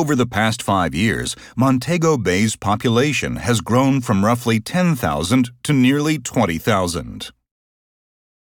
Over the past five years, Montego Bay's population has grown from roughly 10,000 to nearly 20,000.